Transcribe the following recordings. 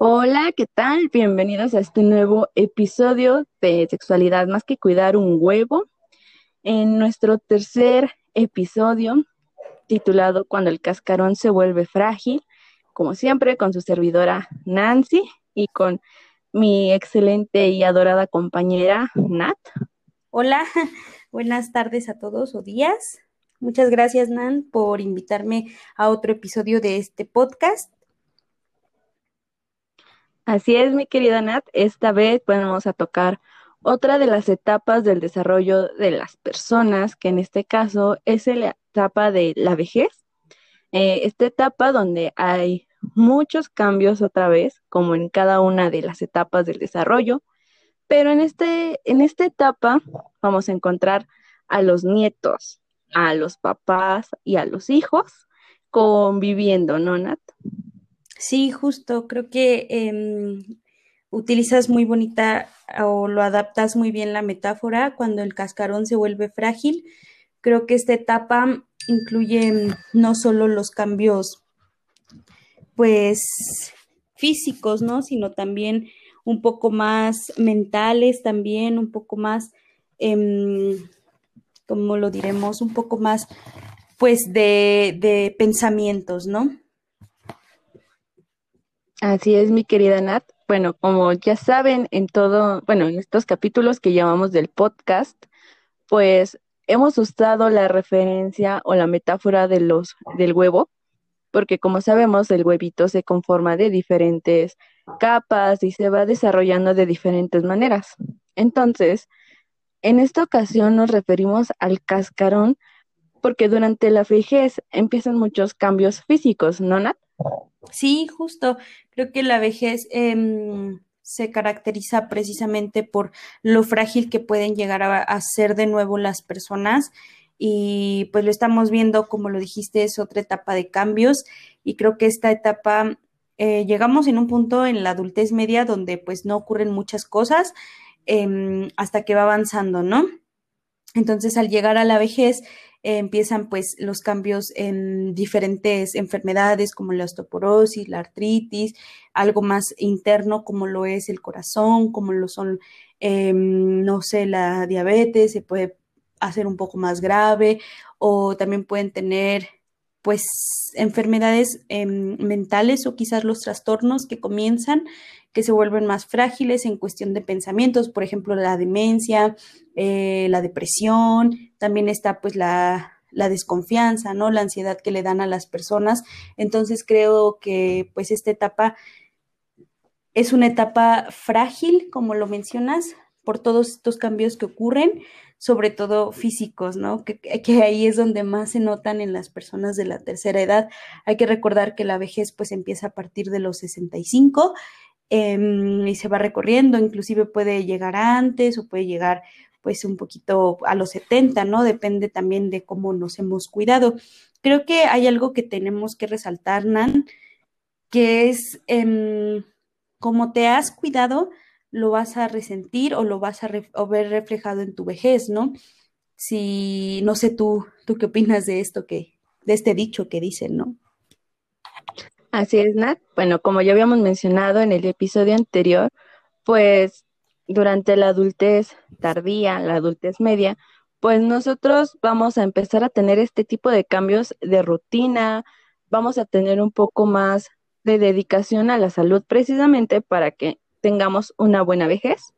Hola, ¿qué tal? Bienvenidos a este nuevo episodio de Sexualidad más que cuidar un huevo. En nuestro tercer episodio, titulado Cuando el cascarón se vuelve frágil, como siempre, con su servidora Nancy y con mi excelente y adorada compañera Nat. Hola, buenas tardes a todos o días. Muchas gracias, Nan, por invitarme a otro episodio de este podcast. Así es, mi querida Nat. Esta vez vamos a tocar otra de las etapas del desarrollo de las personas, que en este caso es la etapa de la vejez. Eh, esta etapa donde hay muchos cambios otra vez, como en cada una de las etapas del desarrollo, pero en, este, en esta etapa vamos a encontrar a los nietos, a los papás y a los hijos conviviendo, ¿no, Nat? Sí, justo, creo que em, utilizas muy bonita o lo adaptas muy bien la metáfora cuando el cascarón se vuelve frágil. Creo que esta etapa incluye no solo los cambios, pues, físicos, ¿no? Sino también un poco más mentales, también un poco más, eh, ¿cómo lo diremos? Un poco más, pues, de, de pensamientos, ¿no? Así es, mi querida Nat. Bueno, como ya saben, en todo, bueno, en estos capítulos que llamamos del podcast, pues hemos usado la referencia o la metáfora de los, del huevo, porque como sabemos, el huevito se conforma de diferentes capas y se va desarrollando de diferentes maneras. Entonces, en esta ocasión nos referimos al cascarón porque durante la vejez empiezan muchos cambios físicos, ¿no, Nat? Sí, justo. Creo que la vejez em, se caracteriza precisamente por lo frágil que pueden llegar a, ser de nuevo las personas. Y pues lo estamos viendo, como lo dijiste, es otra etapa de cambios. Y creo que esta etapa, eh, llegamos en un punto en la adultez media donde pues no ocurren muchas cosas em, hasta que va avanzando, ¿no? Entonces, al llegar a la vejez, empiezan pues los cambios en diferentes enfermedades como la osteoporosis, la artritis, algo más interno como lo es el corazón, como lo son, em, no sé, la diabetes, se puede hacer un poco más grave o también pueden tener pues enfermedades em, mentales o quizás los trastornos que comienzan que se vuelven más frágiles en cuestión de pensamientos, por ejemplo, la demencia, eh, la depresión, también está pues la, la desconfianza, ¿no? La ansiedad que le dan a las personas. Entonces creo que pues esta etapa es una etapa frágil, como lo mencionas, por todos estos cambios que ocurren, sobre todo físicos, ¿no? Que, que, ahí es donde más se notan en las personas de la tercera edad. Hay que recordar que la vejez pues empieza a partir de los 65 Em, y se va recorriendo, inclusive puede llegar antes o puede llegar pues un poquito a los 70, ¿no? Depende también de cómo nos hemos cuidado. Creo que hay algo que tenemos que resaltar, Nan, que es eh, como te has cuidado, lo vas a resentir o lo vas a, ver reflejado en tu vejez, ¿no? Si, no sé tú, tú qué opinas de esto que, de este dicho que dicen, ¿no? Así es, Nat. Bueno, como ya habíamos mencionado en el episodio anterior, pues durante la adultez tardía, la adultez media, pues nosotros vamos a empezar a tener este tipo de cambios de rutina, vamos a tener un poco más de dedicación a la salud precisamente para que tengamos una buena vejez,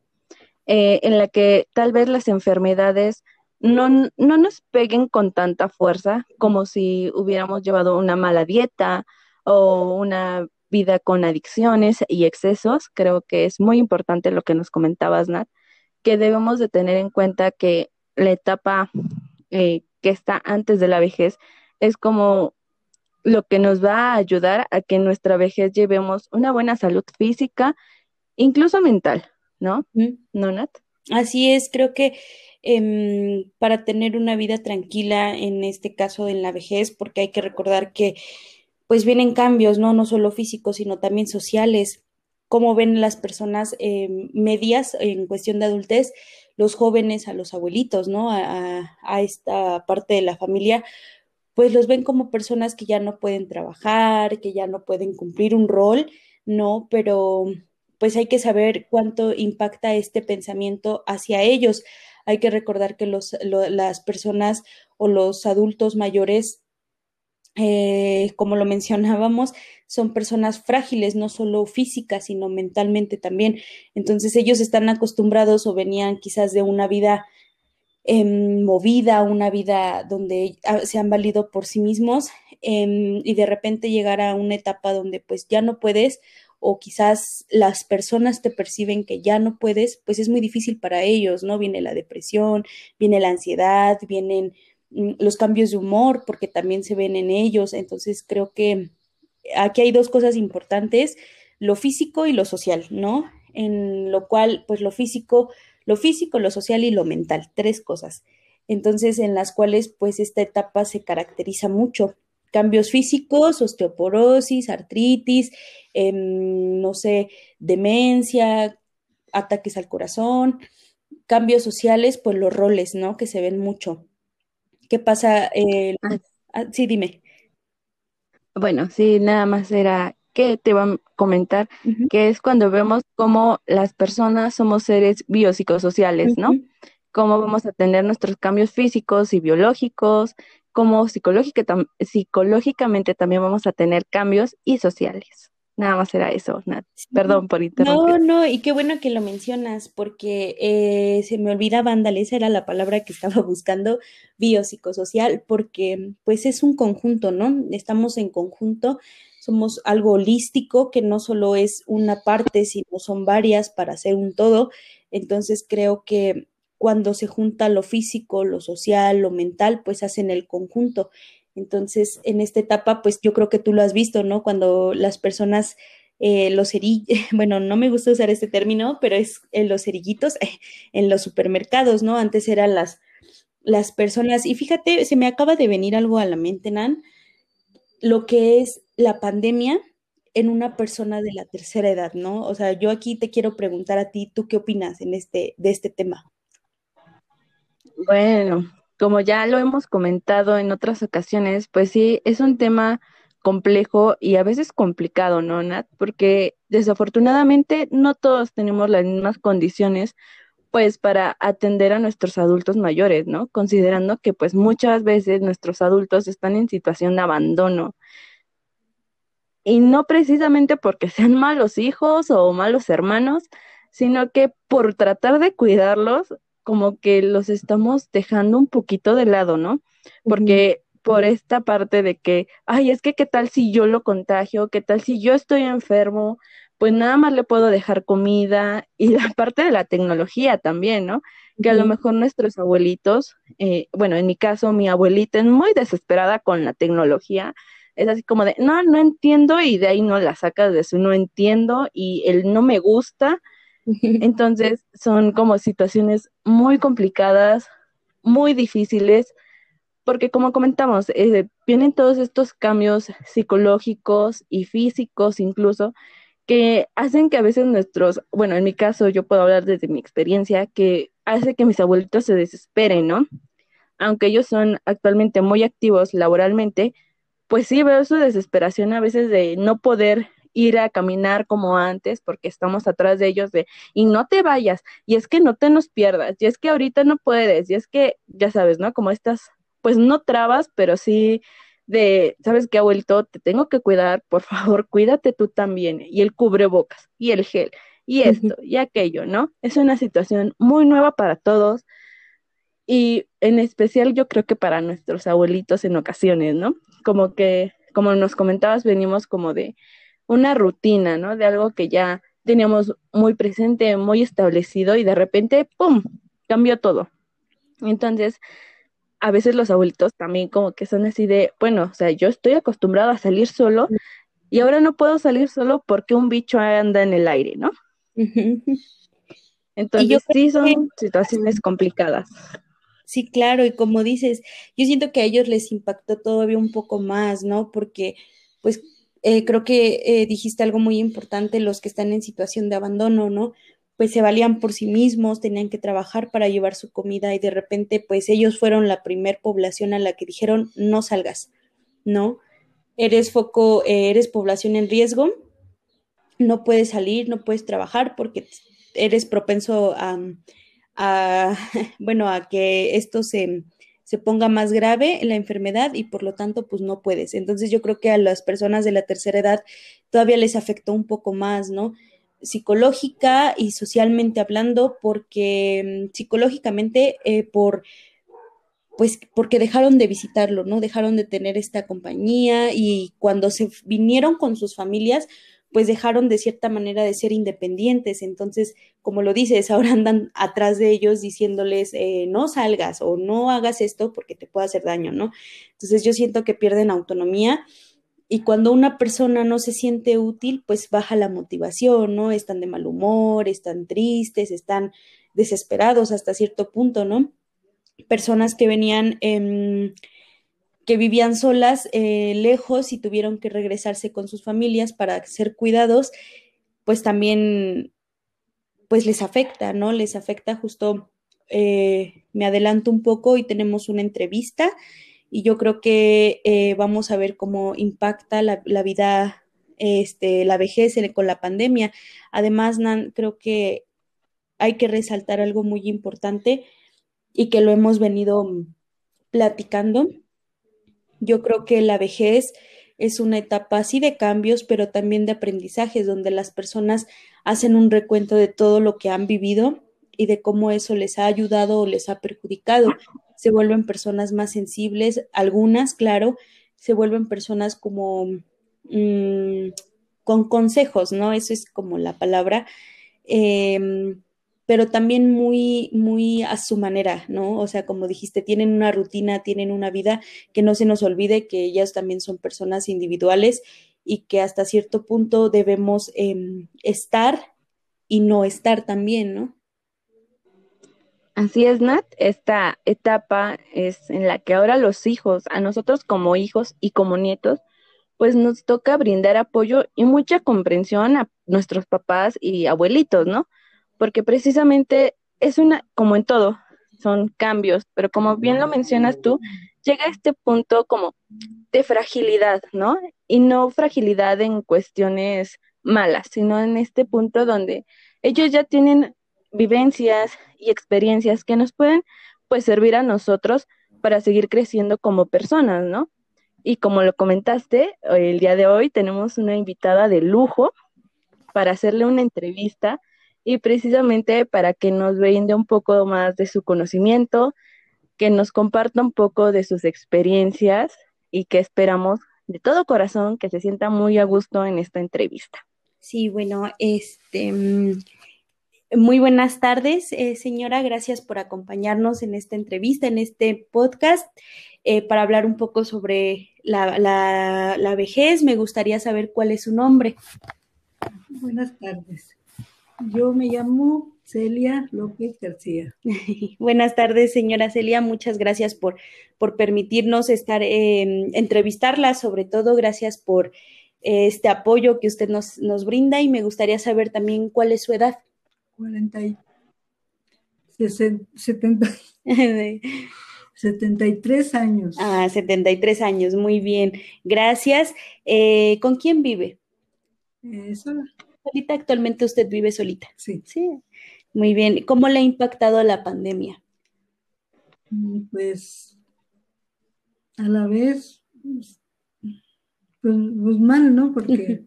eh, en la que tal vez las enfermedades no, no nos peguen con tanta fuerza como si hubiéramos llevado una mala dieta, o una vida con adicciones y excesos, creo que es muy importante lo que nos comentabas, Nat, que debemos de tener en cuenta que la etapa eh, que está antes de la vejez es como lo que nos va a ayudar a que en nuestra vejez llevemos una buena salud física, incluso mental, ¿no? ¿No, Nat? Así es, creo que em, para tener una vida tranquila, en este caso en la vejez, porque hay que recordar que pues vienen cambios, ¿no? No solo físicos, sino también sociales. Cómo ven las personas eh, medias en cuestión de adultez, los jóvenes a los abuelitos, ¿no? A, a esta parte de la familia, pues los ven como personas que ya no pueden trabajar, que ya no pueden cumplir un rol ¿no? Pero pues hay que saber cuánto impacta este pensamiento hacia ellos. Hay que recordar que los, las personas o los adultos mayores, eh, como lo mencionábamos, son personas frágiles, no solo físicas, sino mentalmente también. Entonces ellos están acostumbrados o venían quizás de una vida em, movida, una vida donde se han valido por sí mismos em, y de repente llegar a una etapa donde pues ya no puedes o quizás las personas te perciben que ya no puedes, pues es muy difícil para ellos, ¿no? Viene la depresión, viene la ansiedad, vienen los cambios de humor, porque también se ven en ellos. Entonces creo que aquí hay dos cosas importantes, lo físico y lo social, ¿no? En lo cual, pues lo físico, lo físico, lo social y lo mental, tres cosas. Entonces, en las cuales, pues esta etapa se caracteriza mucho cambios físicos, osteoporosis, artritis, em, no sé, demencia, ataques al corazón, cambios sociales, pues los roles, ¿no? Que se ven mucho. ¿Qué pasa? Ah. Ah, sí, dime. Bueno, sí, nada más era que te iba a comentar, que es cuando vemos cómo las personas somos seres biopsicosociales, ¿no? Cómo vamos a tener nuestros cambios físicos y biológicos, como psicológicamente también vamos a tener cambios y sociales. Nada más era eso, Nat. Perdón por interrumpir. No, no, y qué bueno que lo mencionas, porque eh, se me olvida vándale, esa era la palabra que estaba buscando, biopsicosocial, porque pues es un conjunto, ¿no? Estamos en conjunto, somos algo holístico, que no solo es una parte, sino son varias para hacer un todo. Entonces creo que cuando se junta lo físico, lo social, lo mental, pues hacen el conjunto. Entonces, en esta etapa, pues yo creo que tú lo has visto, ¿no? Cuando las personas, eh, los cerillos, bueno, no me gusta usar este término, pero es en los cerillitos, en los supermercados, ¿no? Antes eran las, las personas, y fíjate, se me acaba de venir algo a la mente, Nan, lo que es la pandemia en una persona de la tercera edad, ¿no? O sea, yo aquí te quiero preguntar a ti, ¿tú qué opinas en este, de este tema? Bueno, como ya lo hemos comentado en otras ocasiones, pues sí, es un tema complejo y a veces complicado, ¿no, Nat? Porque desafortunadamente no todos tenemos las mismas condiciones, pues, para atender a nuestros adultos mayores, ¿no? Considerando que, pues, muchas veces nuestros adultos están en situación de abandono. Y no precisamente porque sean malos hijos o malos hermanos, sino que por tratar de cuidarlos, como que los estamos dejando un poquito de lado, ¿no? Porque por esta parte de que, ay, es que qué tal si yo lo contagio, qué tal si yo estoy enfermo, pues nada más le puedo dejar comida y la parte de la tecnología también, ¿no? Que a lo mejor nuestros abuelitos, eh, bueno, en mi caso, mi abuelita es muy desesperada con la tecnología, es así como de, no, no entiendo y de ahí no la sacas de su no entiendo y el no me gusta entonces son como situaciones muy complicadas, muy difíciles, porque como comentamos, eh, vienen todos estos cambios psicológicos y físicos incluso, que hacen que a veces nuestros, bueno, en mi caso yo puedo hablar desde mi experiencia, que hace que mis abuelitos se desesperen, ¿no? Aunque ellos son actualmente muy activos laboralmente, pues sí veo su desesperación a veces de no poder ir a caminar como antes porque estamos atrás de ellos de, y no te vayas, y es que no te nos pierdas, y es que ahorita no puedes, y es que, ya sabes, ¿no? Como estas, pues no trabas, pero sí de, ¿sabes qué, abuelito? Te tengo que cuidar, por favor, cuídate tú también, y el cubrebocas, y el gel, y esto, y aquello, ¿no? Es una situación muy nueva para todos, y en especial yo creo que para nuestros abuelitos en ocasiones, ¿no? Como que, como nos comentabas, venimos como de, una rutina, ¿no? De algo que ya teníamos muy presente, muy establecido y de repente, ¡pum!, cambió todo. Entonces, a veces los abuelitos también como que son así de, bueno, o sea, yo estoy acostumbrado a salir solo y ahora no puedo salir solo porque un bicho anda en el aire, ¿no? Entonces, sí son situaciones complicadas. Sí, claro, y como dices, yo siento que a ellos les impactó todavía un poco más, ¿no? Porque, pues, eh, creo que eh, dijiste algo muy importante, los que están en situación de abandono, ¿no? Pues se valían por sí mismos, tenían que trabajar para llevar su comida y de repente, pues ellos fueron la primer población a la que dijeron, no salgas, ¿no? Eres foco, eh, eres población en riesgo, no puedes salir, no puedes trabajar porque eres propenso a, bueno, a que esto se, se ponga más grave la enfermedad y por lo tanto pues no puedes. Entonces yo creo que a las personas de la tercera edad todavía les afectó un poco más, ¿no? psicológica y socialmente hablando, porque mm, psicológicamente eh, por pues porque dejaron de visitarlo, ¿no? Dejaron de tener esta compañía y cuando se vinieron con sus familias, pues dejaron de cierta manera de ser independientes. Entonces, como lo dices, ahora andan atrás de ellos diciéndoles, eh, no salgas o no hagas esto porque te puede hacer daño, ¿no? Entonces, yo siento que pierden autonomía y cuando una persona no se siente útil, pues baja la motivación, ¿no? Están de mal humor, están tristes, están desesperados hasta cierto punto, ¿no? Personas que venían, que vivían solas, eh, lejos y tuvieron que regresarse con sus familias para ser cuidados, pues también, pues les afecta, ¿no? Les afecta justo, eh, me adelanto un poco y tenemos una entrevista y yo creo que eh, vamos a ver cómo impacta la, vida, este, la vejez con la pandemia. Además, Nan, creo que hay que resaltar algo muy importante y que lo hemos venido platicando. Yo creo que la vejez es una etapa así de cambios, pero también de aprendizajes, donde las personas hacen un recuento de todo lo que han vivido y de cómo eso les ha ayudado o les ha perjudicado se vuelven personas más sensibles, algunas, claro, se vuelven personas como mm, con consejos, ¿no? Eso es como la palabra, em, pero también muy, muy a su manera, ¿no? O sea, como dijiste, tienen una rutina, tienen una vida, que no se nos olvide que ellas también son personas individuales y que hasta cierto punto debemos em, estar y no estar también, ¿no? Así es, Nat. Esta etapa es en la que ahora los hijos, a nosotros como hijos y como nietos, pues nos toca brindar apoyo y mucha comprensión a nuestros papás y abuelitos, ¿no? Porque precisamente es una, como en todo, son cambios, pero como bien lo mencionas tú, llega este punto como de fragilidad, ¿no? Y no fragilidad en cuestiones malas, sino en este punto donde ellos ya tienen vivencias y experiencias que nos pueden pues servir a nosotros para seguir creciendo como personas, ¿no? Y como lo comentaste, el día de hoy tenemos una invitada de lujo para hacerle una entrevista y precisamente para que nos brinde un poco más de su conocimiento, que nos comparta un poco de sus experiencias y que esperamos de todo corazón que se sienta muy a gusto en esta entrevista. Sí, bueno, este mm, muy buenas tardes, eh, señora. Gracias por acompañarnos en esta entrevista, en este podcast, eh, para hablar un poco sobre la, la, vejez. Me gustaría saber cuál es su nombre. Buenas tardes. Yo me llamo Celia López García. Buenas tardes, señora Celia. Muchas gracias por, por permitirnos estar, eh, entrevistarla, sobre todo gracias por este apoyo que usted nos, nos brinda y me gustaría saber también cuál es su edad. 40 y 73 años. Ah, 73 años, muy bien. Gracias. Eh, ¿Con quién vive? Eh, sola. Solita, actualmente usted vive solita. Sí. Sí. Muy bien. ¿Cómo le ha impactado la pandemia? Mm, pues a la vez, pues, pues, pues mal, ¿no? Porque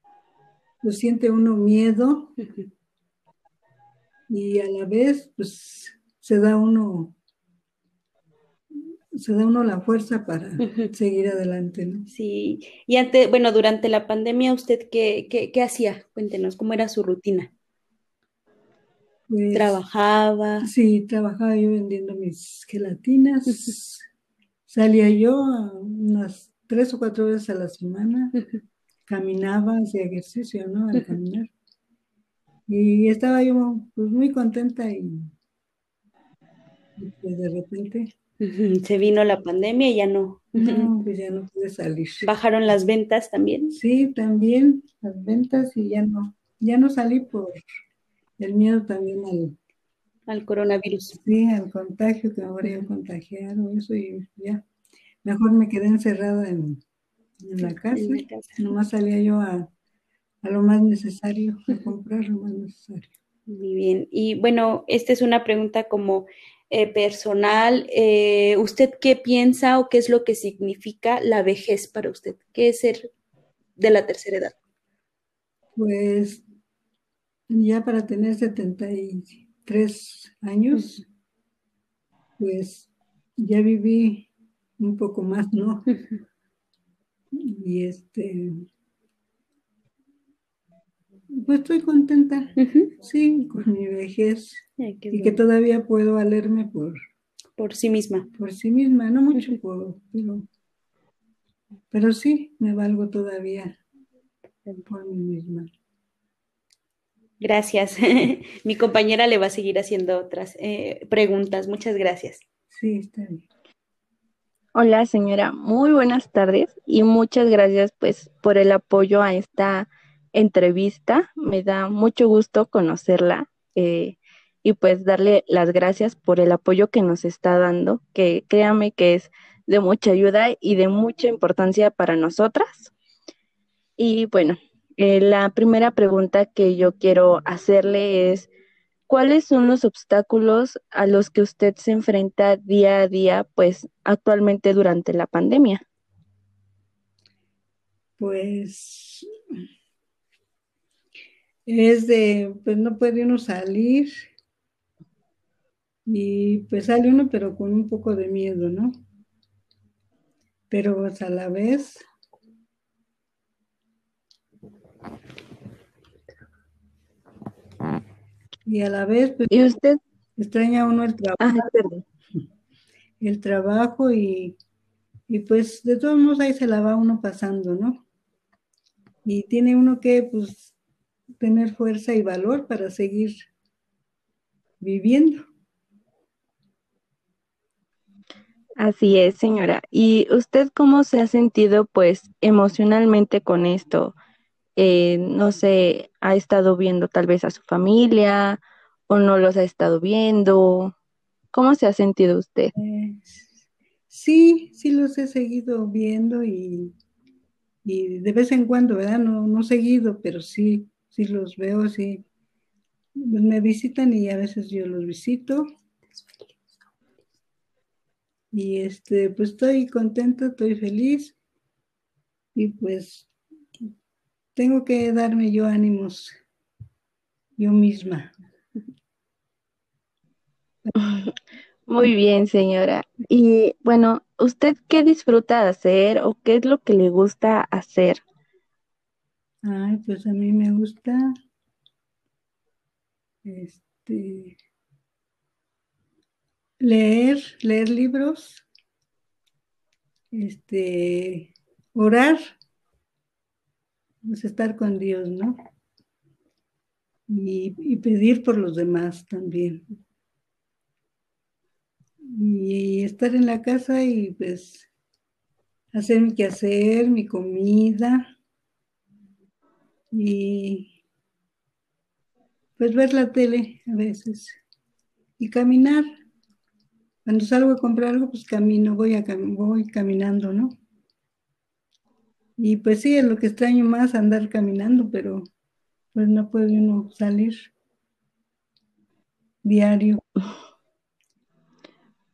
lo siente uno miedo y a la vez, pues se da uno, se da uno la fuerza para seguir adelante, ¿no? Sí, y antes, bueno, durante la pandemia, ¿usted qué, qué, hacía? Cuéntenos, ¿cómo era su rutina? Pues, ¿Trabajaba? Sí, trabajaba yo vendiendo mis gelatinas. Salía yo unas tres o cuatro veces a la semana. Caminaba, hacía ejercicio, ¿no? Al caminar. Y estaba yo pues, muy contenta y, pues, de repente... Se vino la pandemia y ya no. No, pues ya no pude salir. ¿Bajaron las ventas también? Sí, también las ventas y ya no. Ya no salí por el miedo también al... Al coronavirus. Sí, al contagio, que me habría contagiado, eso y ya. Mejor me quedé encerrada en, la casa. En la casa. Nomás salía yo a a lo más necesario, a comprar lo más necesario. Muy bien. Y bueno, esta es una pregunta como eh, personal. Eh, ¿Usted qué piensa o qué es lo que significa la vejez para usted? ¿Qué es ser de la tercera edad? Pues ya para tener 73 años, pues ya viví un poco más, ¿no? Y este, pues estoy contenta, sí, con mi vejez y que todavía puedo valerme por, por sí misma. Por sí misma, no mucho puedo, pero, pero sí, me valgo todavía por mí misma. Gracias. Mi compañera le va a seguir haciendo otras eh, preguntas. Muchas gracias. Sí, está bien. Hola, señora. Muy buenas tardes y muchas gracias pues por el apoyo a esta entrevista. Me da mucho gusto conocerla eh, y pues darle las gracias por el apoyo que nos está dando, que créame que es de mucha ayuda y de mucha importancia para nosotras. Y bueno, eh, la primera pregunta que yo quiero hacerle es, ¿cuáles son los obstáculos a los que usted se enfrenta día a día, pues actualmente durante la pandemia? Pues es de, pues no puede uno salir y pues sale uno pero con un poco de miedo, ¿no? Pero pues, a la vez y a la vez pues, ¿Y usted extraña uno el trabajo, el trabajo y, y pues de todos modos ahí se la va uno pasando, ¿no? Y tiene uno que pues tener fuerza y valor para seguir viviendo. Así es, señora. ¿Y usted cómo se ha sentido, pues, emocionalmente con esto? Eh, no sé, ¿ha estado viendo tal vez a su familia o no los ha estado viendo? ¿Cómo se ha sentido usted? Pues, sí, sí los he seguido viendo y, y de vez en cuando, ¿verdad? No, no seguido, pero sí sí los veo, sí. Me visitan y a veces yo los visito. Y este, pues estoy contenta, estoy feliz. Y pues tengo que darme yo ánimos yo misma. Muy bien, señora. Y bueno, ¿usted qué disfruta de hacer o qué es lo que le gusta hacer? Ay, pues a mí me gusta este leer, leer libros, este orar, pues estar con Dios, ¿no? Y, y pedir por los demás también. Y estar en la casa y pues hacer mi quehacer, mi comida y pues ver la tele a veces y caminar. Cuando salgo a comprar algo, pues camino, voy, a, voy caminando, ¿no? Y pues sí, es lo que extraño más andar caminando, pero pues no puede uno salir diario.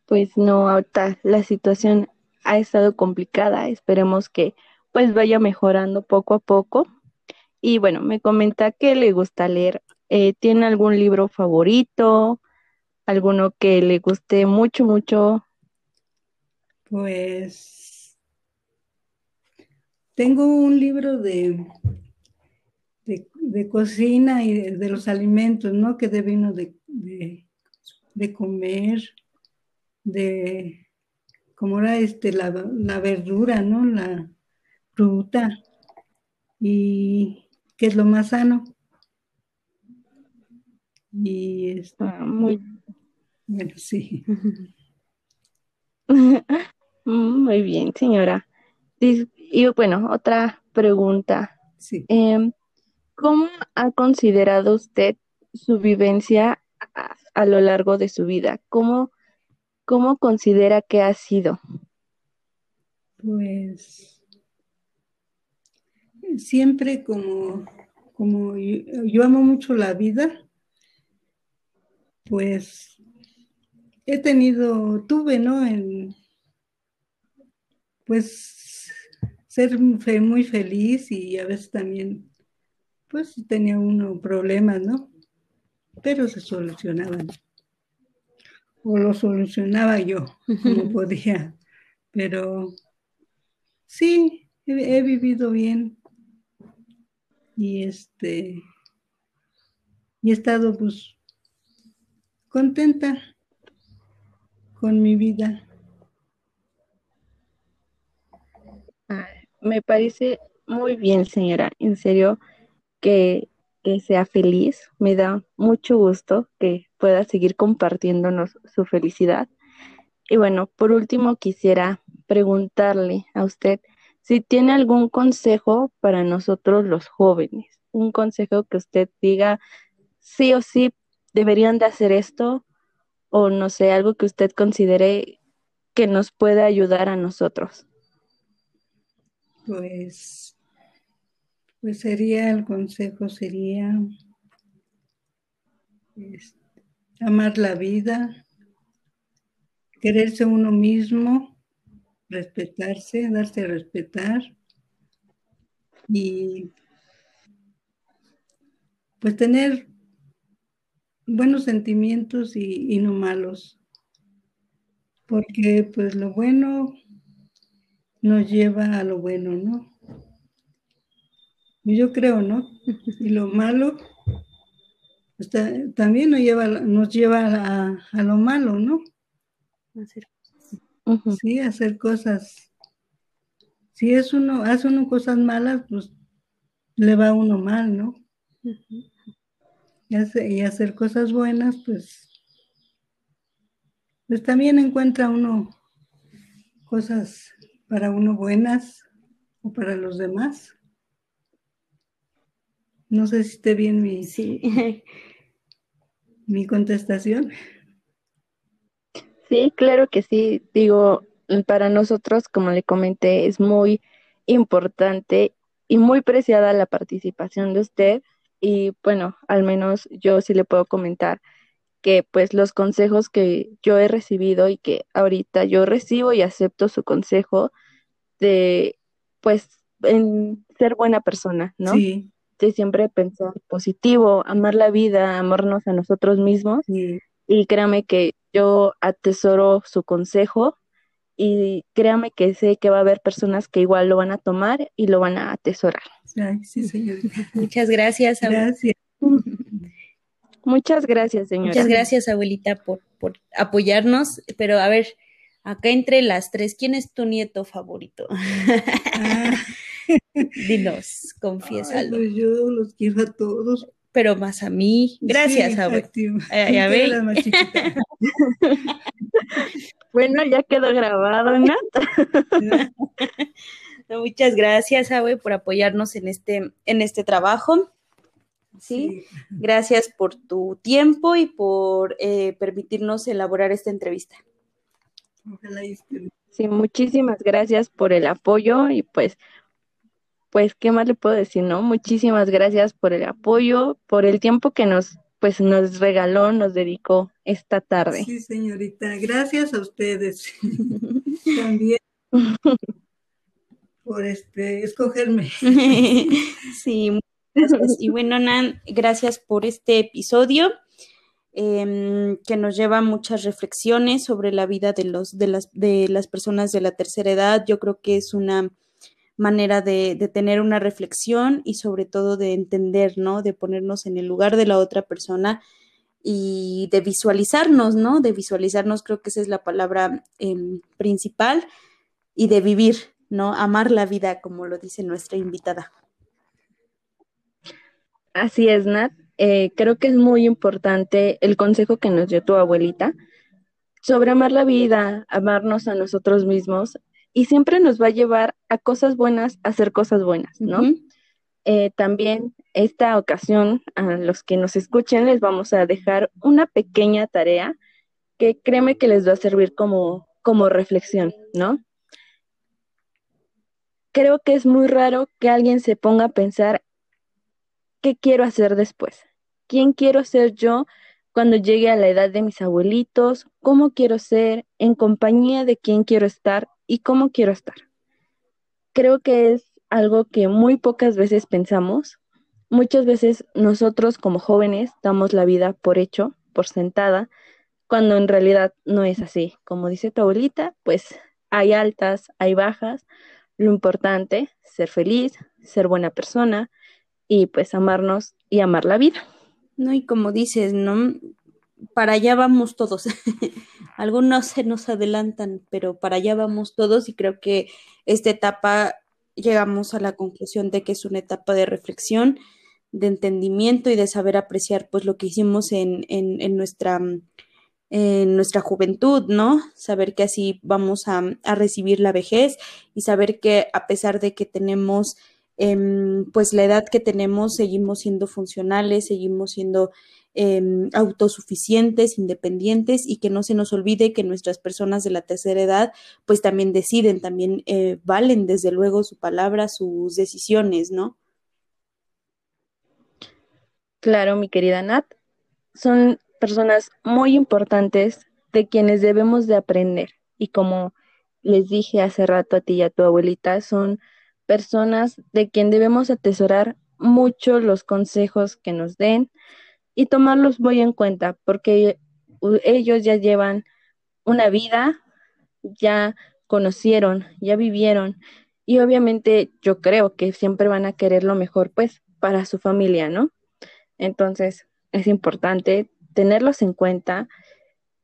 Pues no, ahorita la situación ha estado complicada. Esperemos que pues vaya mejorando poco a poco. Y bueno, me comenta que le gusta leer. Eh, ¿Tiene algún libro favorito? ¿Alguno que le guste mucho, mucho? Pues tengo un libro de, de, cocina y de, los alimentos, ¿no? Que debe uno de, de, comer, de como era este, la, la verdura, ¿no? La fruta. Y que es lo más sano. Y está muy bueno, sí. muy bien, señora. Y bueno, otra pregunta. Sí. Em, ¿Cómo ha considerado usted su vivencia a, a, lo largo de su vida? ¿Cómo, ¿Cómo considera que ha sido? Pues siempre como como yo, amo mucho la vida, pues he tenido, tuve, ¿no? Pues ser muy feliz y a veces también, pues tenía uno problemas, ¿no? Pero se solucionaban. O lo solucionaba yo, como podía. Pero sí, he, vivido bien. Y este, y he estado pues contenta con mi vida. me parece muy bien, señora. En serio, que, que, sea feliz. Me da mucho gusto que pueda seguir compartiéndonos su felicidad. Y bueno, por último, quisiera preguntarle a usted si tiene algún consejo para nosotros los jóvenes. Un consejo que usted diga, sí o sí, deberían de hacer esto, o no sé, algo que usted considere que nos pueda ayudar a nosotros pues, pues sería, el consejo sería amar la vida, quererse uno mismo, respetarse, darse a respetar y pues tener buenos sentimientos y, y, no malos. Porque pues lo bueno nos lleva a lo bueno, ¿no? Yo creo, ¿no? Y lo malo pues, también nos lleva, nos lleva a, lo malo, ¿no? Sí, hacer cosas. Si es uno, hace uno cosas malas, pues le va a uno mal, ¿no? Y, y hacer cosas buenas, pues, pues también encuentra uno cosas para uno buenas o para los demás. No sé si esté bien mi, sí. mi contestación. Sí, claro que sí. Digo, para nosotros, como le comenté, es muy importante y muy preciada la participación de usted. Y bueno, al menos yo sí le puedo comentar que pues los consejos que yo he recibido y que ahorita yo recibo y acepto su consejo de pues en ser buena persona, ¿no? Sí. De siempre pensar positivo, amar la vida, amarnos a nosotros mismos. Y créame que yo atesoro su consejo y créame que sé que va a haber personas que igual lo van a tomar y lo van a atesorar. sí, señorita. Muchas gracias. Gracias. Muchas gracias, señora. Muchas gracias, abuelita, por, por apoyarnos. Pero a ver, acá entre las tres, ¿quién es tu nieto favorito? Ah. Dinos, confiésalo. Pues yo los quiero a todos. Pero más a mí. Gracias, abuelita. bueno, ya quedó grabado, ¿no? Muchas gracias, Abue, por apoyarnos en este, en este trabajo. ¿sí? Gracias por tu tiempo y por eh, permitirnos elaborar esta entrevista. Sí, muchísimas gracias por el apoyo y pues, pues, ¿qué más le puedo decir, no? Muchísimas gracias por el apoyo, por el tiempo que nos, pues, nos regaló, nos dedicó esta tarde. Sí, señorita, gracias a ustedes también por este escogerme. sí, y bueno, Nan, gracias por este episodio em, que nos lleva a muchas reflexiones sobre la vida de, los, de, las, de las personas de la tercera edad. Yo creo que es una manera de, tener una reflexión y sobre todo de entender, ¿no? De ponernos en el lugar de la otra persona y de visualizarnos, ¿no? De visualizarnos, creo que esa es la palabra em, principal y de vivir, ¿no? Amar la vida, como lo dice nuestra invitada. Así es, Nat. Eh, creo que es muy importante el consejo que nos dio tu abuelita sobre amar la vida, amarnos a nosotros mismos y siempre nos va a llevar a cosas buenas, a hacer cosas buenas, ¿no? Eh, también esta ocasión a los que nos escuchen les vamos a dejar una pequeña tarea que créeme que les va a servir como, como reflexión, ¿no? Creo que es muy raro que alguien se ponga a pensar qué quiero hacer después, quién quiero ser yo cuando llegue a la edad de mis abuelitos, cómo quiero ser, en compañía de quién quiero estar y cómo quiero estar. Creo que es algo que muy pocas veces pensamos. Muchas veces nosotros como jóvenes damos la vida por hecho, por sentada, cuando en realidad no es así. Como dice tu abuelita, pues hay altas, hay bajas. Lo importante, ser feliz, ser buena persona y pues amarnos y amar la vida. No, y como dices, ¿no? Para allá vamos todos. Algunos se nos adelantan, pero para allá vamos todos y creo que esta etapa llegamos a la conclusión de que es una etapa de reflexión, de entendimiento y de saber apreciar pues lo que hicimos en, en, en nuestra en nuestra juventud, ¿no? Saber que así vamos a, a, recibir la vejez y saber que a pesar de que tenemos eh, pues la edad que tenemos, seguimos siendo funcionales, seguimos siendo eh, autosuficientes, independientes y que no se nos olvide que nuestras personas de la tercera edad pues también deciden, también eh, valen desde luego su palabra, sus decisiones, ¿no? Claro, mi querida Nat, son personas muy importantes de quienes debemos de aprender y como les dije hace rato a ti y a tu abuelita, son personas de quien debemos atesorar mucho los consejos que nos den y tomarlos muy en cuenta porque ellos ya llevan una vida, ya conocieron, ya vivieron y obviamente yo creo que siempre van a querer lo mejor pues para su familia, ¿no? Entonces es importante tenerlos en cuenta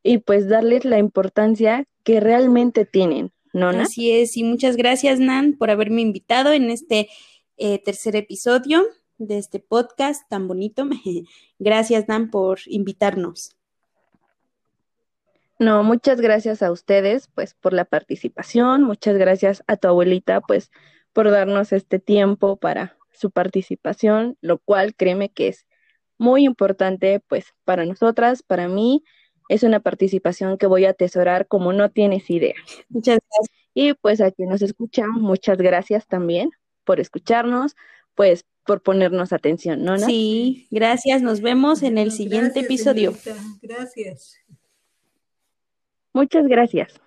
y pues darles la importancia que realmente tienen, ¿no? Así es, y muchas gracias, Nan, por haberme invitado en este eh, tercer episodio de este podcast tan bonito. gracias, Nan, por invitarnos. No, muchas gracias a ustedes, pues, por la participación. Muchas gracias a tu abuelita, pues, por darnos este tiempo para su participación, lo cual créeme que es muy importante, pues, para nosotras, para mí. Es una participación que voy a atesorar como no tienes idea. Muchas gracias. Y pues a quien nos escucha, muchas gracias también por escucharnos, pues por ponernos atención, ¿no? Sí, gracias. Nos vemos en el Gracias, siguiente episodio. señorita. Gracias. Muchas gracias.